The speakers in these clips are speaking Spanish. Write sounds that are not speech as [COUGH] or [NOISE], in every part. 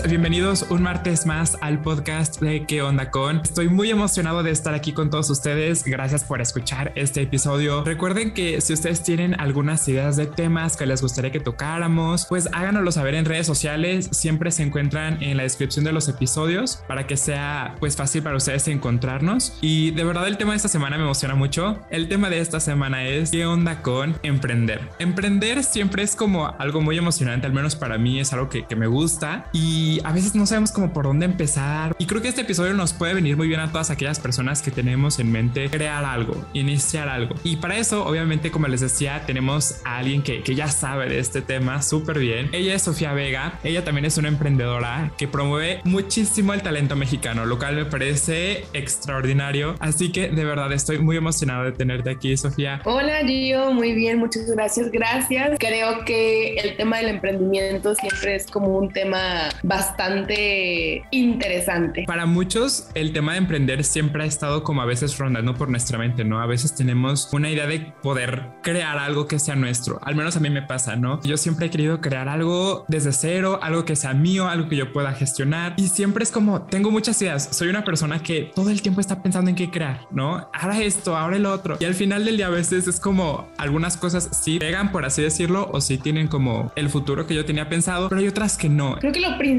bienvenidos un martes más al podcast de ¿Qué onda con? Estoy muy emocionado de estar aquí con todos ustedes. Gracias por escuchar este episodio. Recuerden que si ustedes tienen algunas ideas de temas que les gustaría que tocáramos, pues háganoslo saber en redes sociales. Siempre se encuentran en la descripción de los episodios para que sea pues fácil para ustedes encontrarnos. Y de verdad el tema de esta semana me emociona mucho. El tema de esta semana es ¿Qué onda con emprender? Emprender siempre es como algo muy emocionante, al menos para mí es algo que, que me gusta y a veces no sabemos cómo por dónde empezar. Y creo que este episodio nos puede venir muy bien a todas aquellas personas que tenemos en mente crear algo, iniciar algo. Y para eso, obviamente, como les decía, tenemos a alguien que, que ya sabe de este tema súper bien. Ella es Sofía Vega. Ella también es una emprendedora que promueve muchísimo el talento mexicano, lo cual me parece extraordinario. Así que de verdad estoy muy emocionado de tenerte aquí, Sofía. Hola, Gio. Muy bien, muchas gracias. Gracias. Creo que el tema del emprendimiento siempre es como un tema bastante interesante. Para muchos, el tema de emprender siempre ha estado como a veces rondando por nuestra mente, ¿no? A veces tenemos una idea de poder crear algo que sea nuestro. Al menos a mí me pasa, ¿no? Yo siempre he querido crear algo desde cero, algo que sea mío, algo que yo pueda gestionar. Y siempre es como, tengo muchas ideas. Soy una persona que todo el tiempo está pensando en qué crear, ¿no? Ahora esto, ahora el otro. Y al final del día a veces es como algunas cosas sí pegan, por así decirlo, o sí tienen como el futuro que yo tenía pensado, pero hay otras que no. Creo que lo principal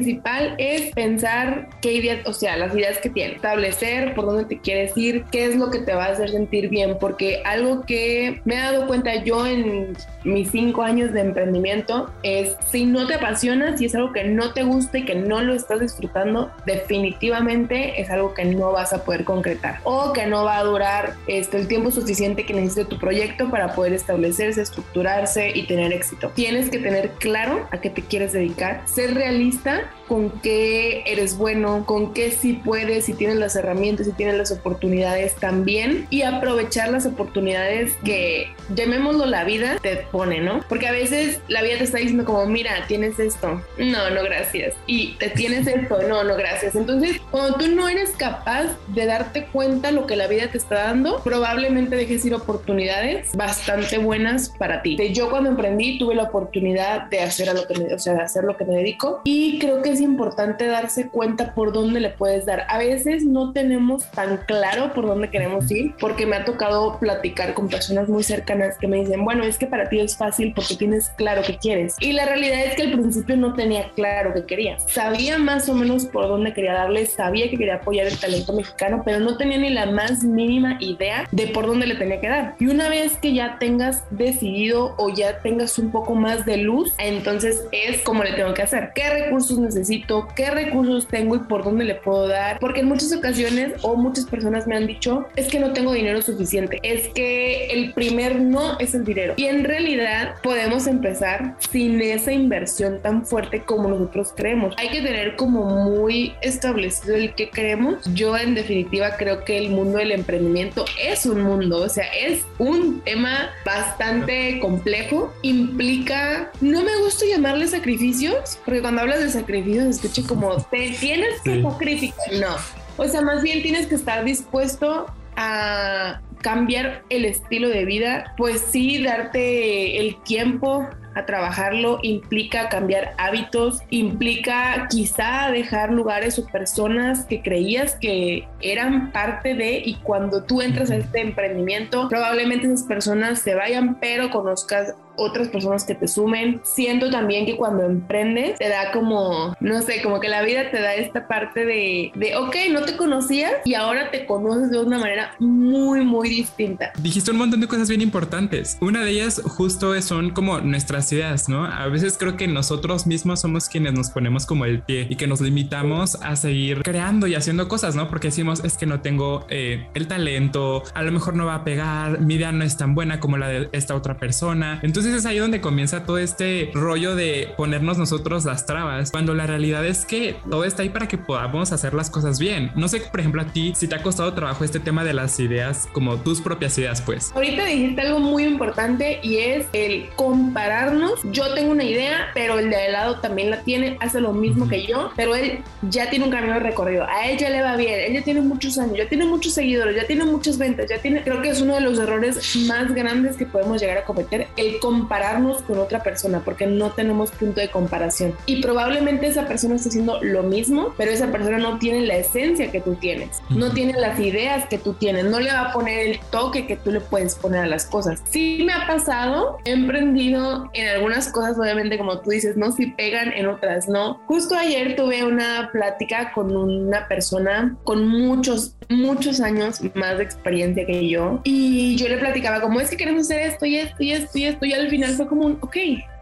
es pensar qué ideas, o sea, las ideas que tienes, establecer por dónde te quieres ir, qué es lo que te va a hacer sentir bien, porque algo que me he dado cuenta yo en mis cinco años de emprendimiento es si no te apasiona, si es algo que no te gusta y que no lo estás disfrutando, definitivamente es algo que no vas a poder concretar o que no va a durar este, el tiempo suficiente que necesite tu proyecto para poder establecerse, estructurarse y tener éxito. Tienes que tener claro a qué te quieres dedicar, ser realista con qué eres bueno, con qué sí puedes, si tienes las herramientas, si tienes las oportunidades también y aprovechar las oportunidades que, llamémoslo la vida, te pone, ¿no? Porque a veces la vida te está diciendo como, mira, tienes esto, no, no, gracias. Y te tienes esto, no, no, gracias. Entonces, cuando tú no eres capaz de darte cuenta lo que la vida te está dando, probablemente dejes ir oportunidades bastante buenas para ti. Yo cuando emprendí tuve la oportunidad de hacer a lo que me, o sea, de hacer lo que me dedico y creo que es importante darse cuenta por dónde le puedes dar. A veces no tenemos tan claro por dónde queremos ir, porque me ha tocado platicar con personas muy cercanas que me dicen, bueno, es que para ti es fácil porque tienes claro que quieres. Y la realidad es que al principio no tenía claro que quería. Sabía más o menos por dónde quería darle, sabía que quería apoyar el talento mexicano, pero no tenía ni la más mínima idea de por dónde le tenía que dar. Y una vez que ya tengas decidido o ya tengas un poco más de luz, entonces es como le tengo que hacer. ¿Qué recursos necesito? ¿Qué recursos tengo y por dónde le puedo dar? Porque en muchas ocasiones o muchas personas me han dicho, es que no tengo dinero suficiente, es que el primer no es el dinero. Y en realidad podemos empezar sin esa inversión tan fuerte como nosotros creemos. Hay que tener como muy establecido el que queremos. Yo en definitiva creo que el mundo del emprendimiento es un mundo, o sea, es un tema bastante complejo. Implica, no me gusta llamarle sacrificios, porque cuando hablas de sacrificios escuche como te tienes que sacrificar. No, o sea, más bien tienes que estar dispuesto a cambiar el estilo de vida, pues sí, darte el tiempo a trabajarlo implica cambiar hábitos, implica quizá dejar lugares o personas que creías que eran parte de y cuando tú entras a este emprendimiento, probablemente esas personas se vayan, pero conozcas otras personas que te sumen. Siento también que cuando emprendes te da como, no sé, como que la vida te da esta parte de, de, ok, no te conocías y ahora te conoces de una manera muy, muy distinta. Dijiste un montón de cosas bien importantes. Una de ellas justo son como nuestras ideas, ¿no? A veces creo que nosotros mismos somos quienes nos ponemos como el pie y que nos limitamos a seguir creando y haciendo cosas, ¿no? Porque decimos, es que no tengo eh, el talento, a lo mejor no va a pegar, mi idea no es tan buena como la de esta otra persona. Entonces, entonces es ahí donde comienza todo este rollo de ponernos nosotros las trabas, cuando la realidad es que todo está ahí para que podamos hacer las cosas bien. No sé, por ejemplo, a ti si te ha costado trabajo este tema de las ideas, como tus propias ideas, pues. Ahorita dijiste algo muy importante y es el compararnos. Yo tengo una idea, pero el de al lado también la tiene, hace lo mismo que yo, pero él ya tiene un camino recorrido. A él ya le va bien, él ya tiene muchos años, ya tiene muchos seguidores, ya tiene muchas ventas, ya tiene, creo que es uno de los errores más grandes que podemos llegar a cometer, el compararnos compararnos con otra persona porque no tenemos punto de comparación. Y probablemente esa persona está haciendo lo mismo, pero esa persona no tiene la esencia que tú tienes, no tiene las ideas que tú tienes, no le va a poner el toque que tú le puedes poner a las cosas. Sí me ha pasado, he emprendido en algunas cosas, obviamente como tú dices, no si pegan, en otras no. Justo ayer tuve una plática con una persona con muchos, muchos años más de experiencia que yo y yo le platicaba como es que queremos hacer esto y esto y esto y esto y al final fue como un, ok,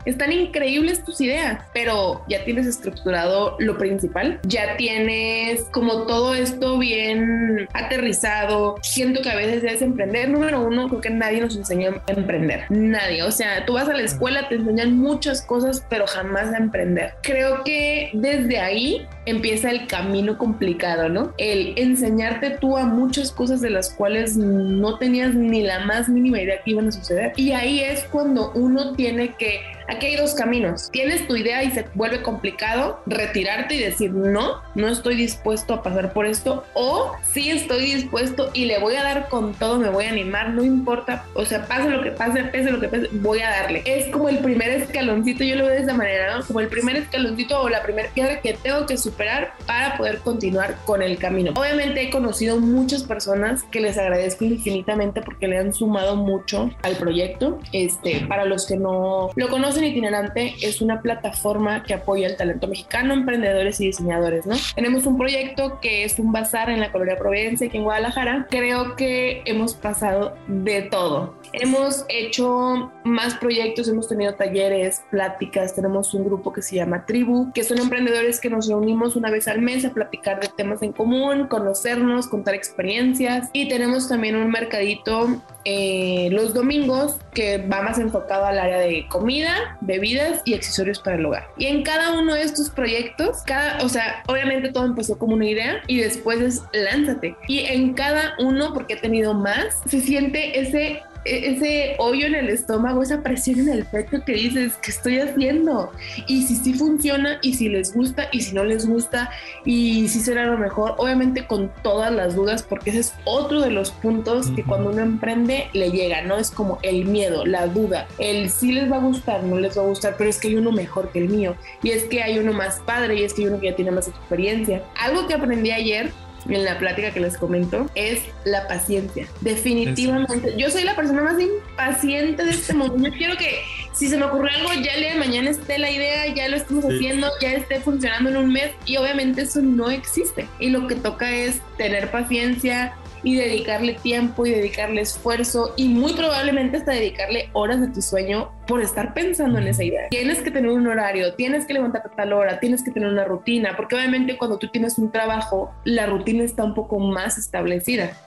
están increíbles tus ideas, pero ya tienes estructurado lo principal, ya tienes como todo esto bien aterrizado. Siento que a veces es emprender. Número uno, creo que nadie nos enseña a emprender. Nadie. O sea, tú vas a la escuela, te enseñan muchas cosas, pero jamás a emprender. Creo que desde ahí empieza el camino complicado, ¿no? El enseñarte tú a muchas cosas de las cuales no tenías ni la más mínima idea que iban a suceder. Y ahí es cuando uno tiene que Aquí hay dos caminos. Tienes tu idea y se vuelve complicado retirarte y decir no, no estoy dispuesto a pasar por esto o sí estoy dispuesto y le voy a dar con todo, me voy a animar, no importa, o sea, pase lo que pase, pese lo que pese, voy a darle. Es como el primer escaloncito, yo lo veo de esa manera, ¿no? Como el primer escaloncito o la primera piedra que tengo que superar para poder continuar con el camino. Obviamente he conocido muchas personas que les agradezco infinitamente porque le han sumado mucho al proyecto. Este, para los que no lo conocen, Itinerante es una plataforma que apoya el talento mexicano, emprendedores y diseñadores, ¿no? Tenemos un proyecto que es un bazar en la colonia Providencia, aquí en Guadalajara. Creo que hemos pasado de todo. Hemos hecho más proyectos, hemos tenido talleres, pláticas, tenemos un grupo que se llama Tribu, que son emprendedores que nos reunimos una vez al mes a platicar de temas en común, conocernos, contar experiencias y tenemos también un mercadito eh, los domingos que va más enfocado al área de comida, bebidas y accesorios para el hogar. Y en cada uno de estos proyectos, cada, o sea, obviamente todo empezó como una idea y después es lánzate. Y en cada uno, porque he tenido más, se siente ese ese hoyo en el estómago, esa presión en el pecho que dices, ¿qué estoy haciendo? Y si sí funciona, y si les gusta, y si no les gusta, y si será lo mejor, obviamente con todas las dudas, porque ese es otro de los puntos que cuando uno emprende le llega, ¿no? Es como el miedo, la duda, el si les va a gustar, no les va a gustar, pero es que hay uno mejor que el mío, y es que hay uno más padre, y es que hay uno que ya tiene más experiencia. Algo que aprendí ayer en la plática que les comento es la paciencia. Definitivamente. Yo soy la persona más impaciente de este mundo. Yo quiero que si se me ocurre algo, ya le mañana esté la idea, ya lo estemos haciendo, ya esté funcionando en un mes y obviamente eso no existe. Y lo que toca es tener paciencia, y dedicarle tiempo y dedicarle esfuerzo y muy probablemente hasta dedicarle horas de tu sueño por estar pensando en esa idea. Tienes que tener un horario, tienes que levantarte a tal hora, tienes que tener una rutina, porque obviamente cuando tú tienes un trabajo, la rutina está un poco más establecida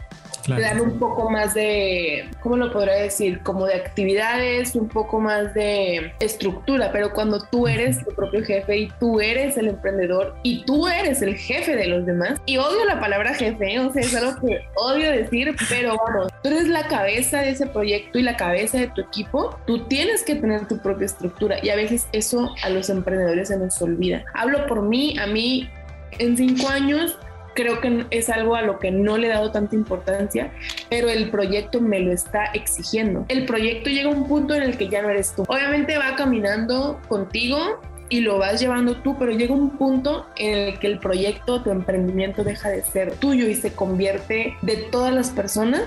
dan un poco más de, ¿cómo lo podría decir? Como de actividades, un poco más de estructura, pero cuando tú eres tu propio jefe y tú eres el emprendedor y tú eres el jefe de los demás, y odio la palabra jefe, o sea, es algo que odio decir, pero bueno, tú eres la cabeza de ese proyecto y la cabeza de tu equipo, tú tienes que tener tu propia estructura y a veces eso a los emprendedores se nos olvida. Hablo por mí, a mí en cinco años creo que es algo a lo que no le he dado tanta importancia, pero el proyecto me lo está exigiendo. El proyecto llega a un punto en el que ya no eres tú. Obviamente va caminando contigo y lo vas llevando tú, pero llega un punto en el que el proyecto, tu emprendimiento deja de ser tuyo y se convierte de todas las personas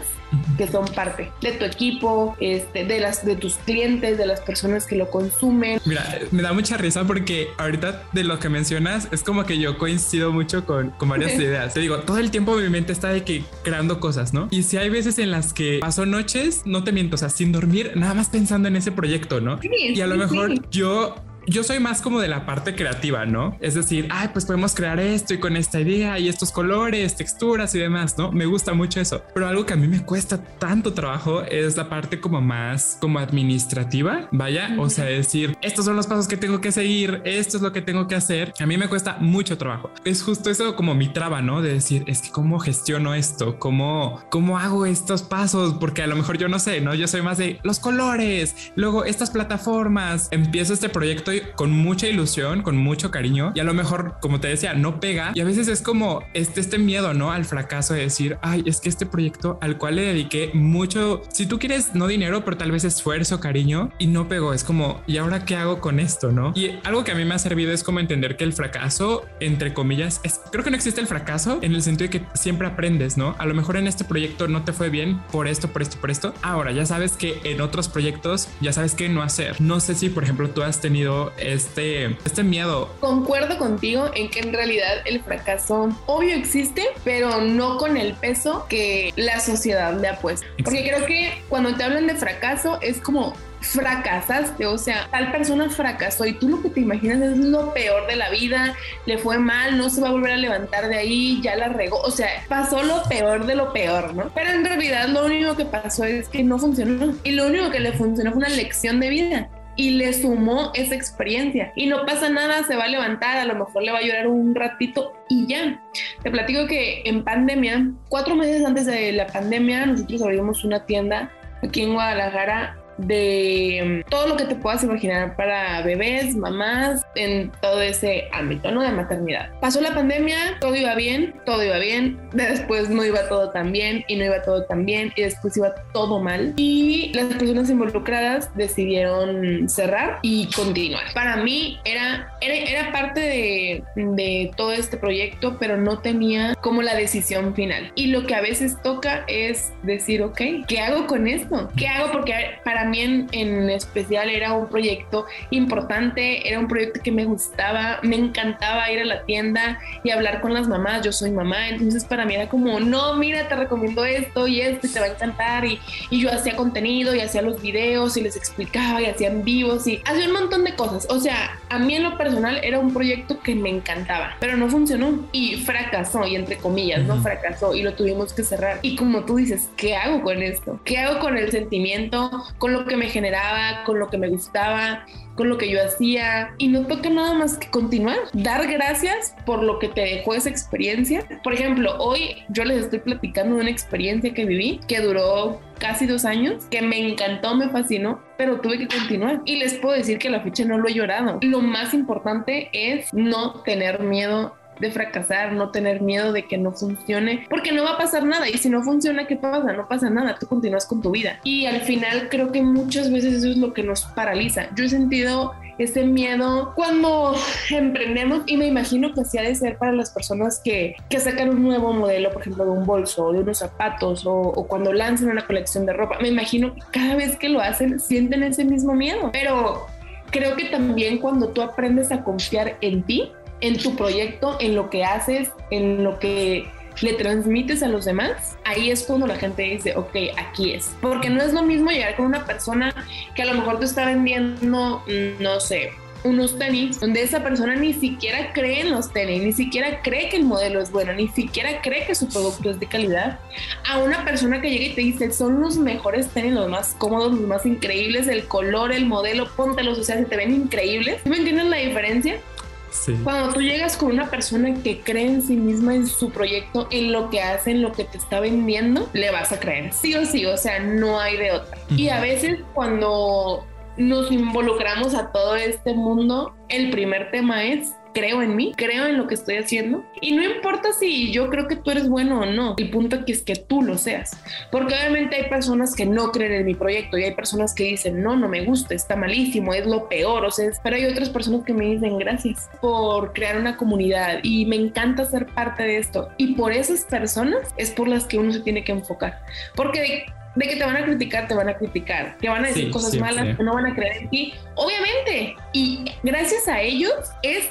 que son parte de tu equipo, este, de las de tus clientes, de las personas que lo consumen. Mira, me da mucha risa porque ahorita de lo que mencionas es como que yo coincido mucho con, con varias [LAUGHS] ideas. Te digo, todo el tiempo mi mente está de que creando cosas, ¿no? Y si hay veces en las que paso noches, no te miento, o sea, sin dormir, nada más pensando en ese proyecto, ¿no? y a lo mejor yo yo soy más como de la parte creativa, ¿no? Es decir, ay, pues podemos crear esto y con esta idea y estos colores, texturas y demás, ¿no? Me gusta mucho eso. Pero algo que a mí me cuesta tanto trabajo es la parte como más como administrativa, vaya, o sea, decir, estos son los pasos que tengo que seguir, esto es lo que tengo que hacer. A mí me cuesta mucho trabajo. Es justo eso como mi traba, ¿no? De decir, es que cómo gestiono esto, cómo, cómo hago estos pasos, porque a lo mejor yo no sé, ¿no? Yo soy más de los colores, luego estas plataformas, empiezo este proyecto estoy con mucha ilusión, con mucho cariño y a lo mejor, como te decía, no pega y a veces es como este, este miedo, ¿no? Al fracaso de decir, ay, es que este proyecto al cual le dediqué mucho, si tú quieres, no dinero, pero tal vez esfuerzo, cariño y no pegó, es como, ¿y ahora qué hago con esto, no? Y algo que a mí me ha servido es como entender que el fracaso, entre comillas, es, creo que no existe el fracaso en el sentido de que siempre aprendes, ¿no? A lo mejor en este proyecto no te fue bien por esto, por esto, por esto. Ahora ya sabes que en otros proyectos ya sabes qué no hacer. No sé si, por ejemplo, tú has tenido este, este miedo. Concuerdo contigo en que en realidad el fracaso obvio existe, pero no con el peso que la sociedad le ha puesto. Porque creo que cuando te hablan de fracaso es como fracasaste, o sea, tal persona fracasó y tú lo que te imaginas es lo peor de la vida, le fue mal, no se va a volver a levantar de ahí, ya la regó, o sea, pasó lo peor de lo peor, ¿no? Pero en realidad lo único que pasó es que no funcionó y lo único que le funcionó fue una lección de vida y le sumó esa experiencia. Y no pasa nada, se va a levantar, a lo mejor le va a llorar un ratito y ya. Te platico que en pandemia, cuatro meses antes de la pandemia, nosotros abrimos una tienda aquí en Guadalajara de mm, todo lo que te puedas imaginar para bebés, mamás, en todo ese ámbito, ¿no? De maternidad. Pasó la pandemia, todo iba bien, todo iba bien, después no iba todo tan bien y no iba todo tan bien y después iba todo mal y las personas involucradas decidieron cerrar y continuar. Para mí era, era, era parte de, de todo este proyecto, pero no tenía como la decisión final. Y lo que a veces toca es decir, ok, ¿qué hago con esto? ¿Qué hago? Porque para también en especial era un proyecto importante, era un proyecto que me gustaba, me encantaba ir a la tienda y hablar con las mamás, yo soy mamá, entonces para mí era como, no, mira, te recomiendo esto y esto y te va a encantar y, y yo hacía contenido y hacía los videos y les explicaba y hacían vivos y hacía un montón de cosas, o sea, a mí en lo personal era un proyecto que me encantaba, pero no funcionó y fracasó y entre comillas, no fracasó y lo tuvimos que cerrar. Y como tú dices, ¿qué hago con esto? ¿Qué hago con el sentimiento, con lo lo que me generaba, con lo que me gustaba, con lo que yo hacía. Y no toca nada más que continuar, dar gracias por lo que te dejó esa experiencia. Por ejemplo, hoy yo les estoy platicando de una experiencia que viví que duró casi dos años, que me encantó, me fascinó, pero tuve que continuar. Y les puedo decir que la fecha no lo he llorado. Lo más importante es no tener miedo de fracasar, no tener miedo de que no funcione, porque no va a pasar nada. Y si no funciona, ¿qué pasa? No pasa nada, tú continúas con tu vida. Y al final creo que muchas veces eso es lo que nos paraliza. Yo he sentido ese miedo cuando emprendemos y me imagino que así ha de ser para las personas que, que sacan un nuevo modelo, por ejemplo, de un bolso o de unos zapatos o, o, cuando lanzan una colección de ropa. Me imagino que cada vez que lo hacen sienten ese mismo miedo, pero creo que también cuando tú aprendes a confiar en ti, en tu proyecto, en lo que haces, en lo que le transmites a los demás, ahí es cuando la gente dice, ok, aquí es. Porque no es lo mismo llegar con una persona que a lo mejor te está vendiendo, no sé, unos tenis donde esa persona ni siquiera cree en los tenis, ni siquiera cree que el modelo es bueno, ni siquiera cree que su producto es de calidad, a una persona que llega y te dice, son los mejores tenis, los más cómodos, los más increíbles, el color, el modelo, póntelos, o sea, se te ven increíbles. ¿Me entiendes la diferencia? Cuando tú llegas con una persona que cree en sí misma, en su proyecto, en lo que hace, en lo que te está vendiendo, le vas a creer. Sí o sí, o sea, no hay de otra. Y a veces cuando nos involucramos a todo este mundo, el primer tema es creo en mí, creo en lo que estoy haciendo. Y no importa si yo creo que tú eres bueno o no, el punto aquí es que tú lo seas, porque obviamente hay personas que no creen en mi proyecto y hay personas que dicen, no, no me gusta, está malísimo, es lo peor, o sea, pero hay otras personas que me dicen gracias por crear una comunidad y me encanta ser parte de esto y por esas personas es por las que uno se tiene que enfocar, porque de que te van a criticar, te van a criticar, que van a decir cosas malas, que no van a creer en ti, obviamente. Y gracias a ellos es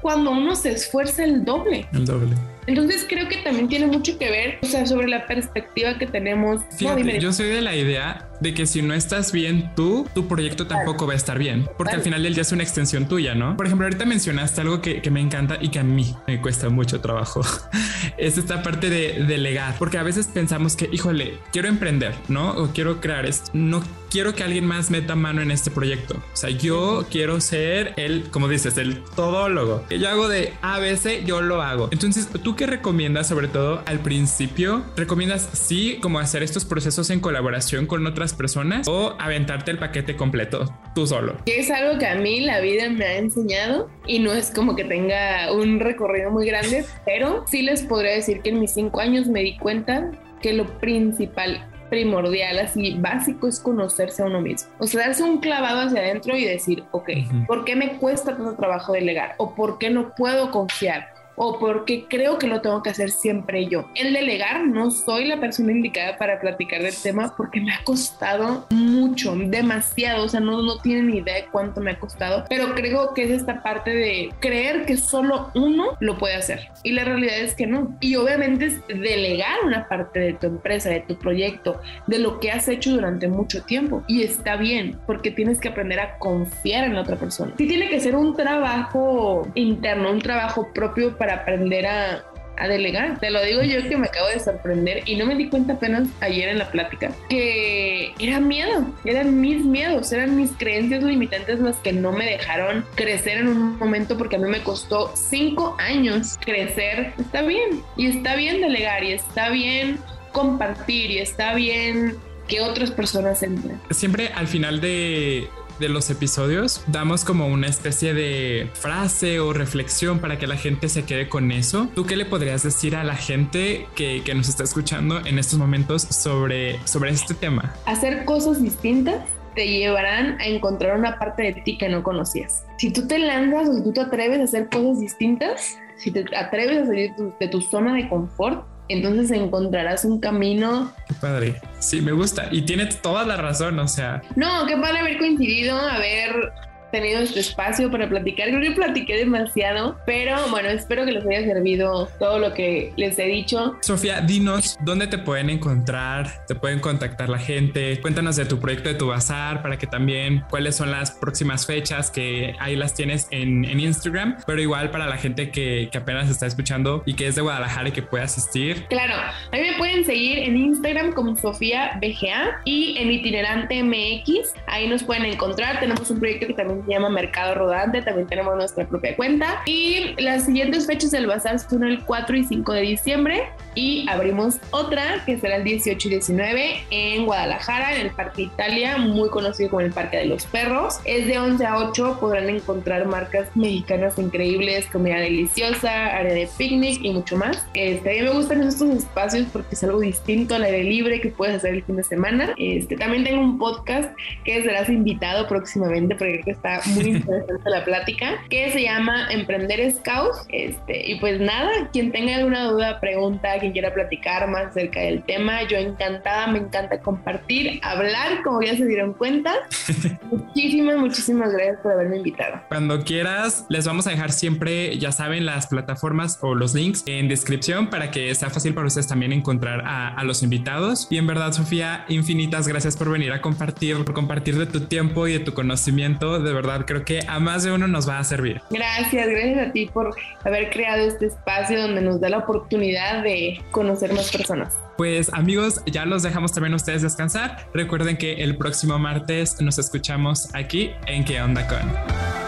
cuando uno se esfuerza el doble. El doble. Entonces creo que también tiene mucho que ver, o sea, sobre la perspectiva que tenemos. yo soy de la idea de que si no estás bien tú, tu proyecto tampoco va a estar bien, porque al final del día es una extensión tuya, ¿no? Por ejemplo, ahorita mencionaste algo que, que me encanta y que a mí me cuesta mucho trabajo. [LAUGHS] es esta parte de delegar, porque a veces pensamos que, híjole, quiero emprender, ¿no? O quiero crear esto. No quiero que alguien más meta mano en este proyecto. O sea, yo quiero ser el, como dices, el todólogo. Yo hago de ABC, yo lo hago. Entonces, ¿tú qué recomiendas, sobre todo al principio? ¿Recomiendas sí como hacer estos procesos en colaboración con otras personas o aventarte el paquete completo tú solo? Es algo que a mí la vida me ha enseñado y no es como que tenga un recorrido muy grande, pero sí les podría decir que en mis cinco años me di cuenta que lo principal primordial, así básico, es conocerse a uno mismo. O sea, darse un clavado hacia adentro y decir, ok, ¿por qué me cuesta tanto trabajo delegar? ¿O por qué no puedo confiar? O porque creo que lo tengo que hacer siempre yo. El delegar no soy la persona indicada para platicar del tema porque me ha costado mucho, demasiado, o sea, no, no tienen ni idea de cuánto me ha costado, pero creo que es esta parte de creer que solo uno lo puede hacer y la realidad es que no. Y obviamente es delegar una parte de tu empresa, de tu proyecto, de lo que has hecho durante mucho tiempo y está bien porque tienes que aprender a confiar en la otra persona. Sí tiene que ser un trabajo interno, un trabajo propio para aprender a, delegar. Te lo digo yo que me acabo de sorprender y no me di cuenta apenas ayer en la plática que era miedo, eran mis miedos, eran mis creencias limitantes las que no me dejaron crecer en un momento porque a mí me costó cinco años crecer. Está bien y está bien delegar y está bien compartir y está bien que otras personas entren. Siempre al final de de los episodios damos como una especie de frase o reflexión para que la gente se quede con eso. ¿Tú qué le podrías decir a la gente que, que nos está escuchando en estos momentos sobre, sobre este tema? Hacer cosas distintas te llevarán a encontrar una parte de ti que no conocías. Si tú te lanzas o si tú te atreves a hacer cosas distintas, si te atreves a salir de tu zona de confort, entonces encontrarás un camino. Qué padre. Sí, me gusta. Y tiene toda la razón, o sea. No, qué padre haber coincidido, haber tenido este espacio para platicar. Creo que platiqué demasiado, pero bueno, espero que les haya servido todo lo que les he dicho. Sofía, dinos dónde te pueden encontrar, te pueden contactar la gente. Cuéntanos de tu proyecto de tu bazar para que también cuáles son las próximas fechas que ahí las tienes en, en Instagram, pero igual para la gente que, que, apenas está escuchando y que es de Guadalajara y que puede asistir. Claro, a mí me pueden seguir en Instagram como Sofía BGA y en Itinerante MX. Ahí nos pueden encontrar. Tenemos un proyecto que también se llama Mercado Rodante, también tenemos nuestra propia cuenta. Y las siguientes fechas del bazar son el 4 y 5 de diciembre y abrimos otra que será el 18 y 19 en Guadalajara, en el Parque Italia, muy conocido como el Parque de los Perros. Es de 11 a 8, podrán encontrar marcas mexicanas increíbles, comida deliciosa, área de picnic y mucho más. Este, a mí me gustan estos espacios porque es algo distinto al aire libre que puedes hacer el fin de semana. Este, también tengo un podcast que serás invitado próximamente porque que está muy interesante la plática, que se llama Emprender Scout. Este, y pues nada, quien tenga alguna duda, pregunta, quien quiera platicar más acerca del tema, yo encantada, me encanta compartir, hablar, como ya se dieron cuenta. [LAUGHS] muchísimas, muchísimas gracias por haberme invitado. Cuando quieras, les vamos a dejar siempre, ya saben, las plataformas o los links en descripción para que sea fácil para ustedes también encontrar a, a los invitados. Y en verdad, Sofía, infinitas gracias por venir a compartir, por compartir de tu tiempo y de tu conocimiento. De verdad, Creo que a más de uno nos va a servir. Gracias, gracias a ti por haber creado este espacio donde nos da la oportunidad de conocer más personas. Pues amigos, ya los dejamos también ustedes descansar. Recuerden que el próximo martes nos escuchamos aquí en ¿Qué onda con?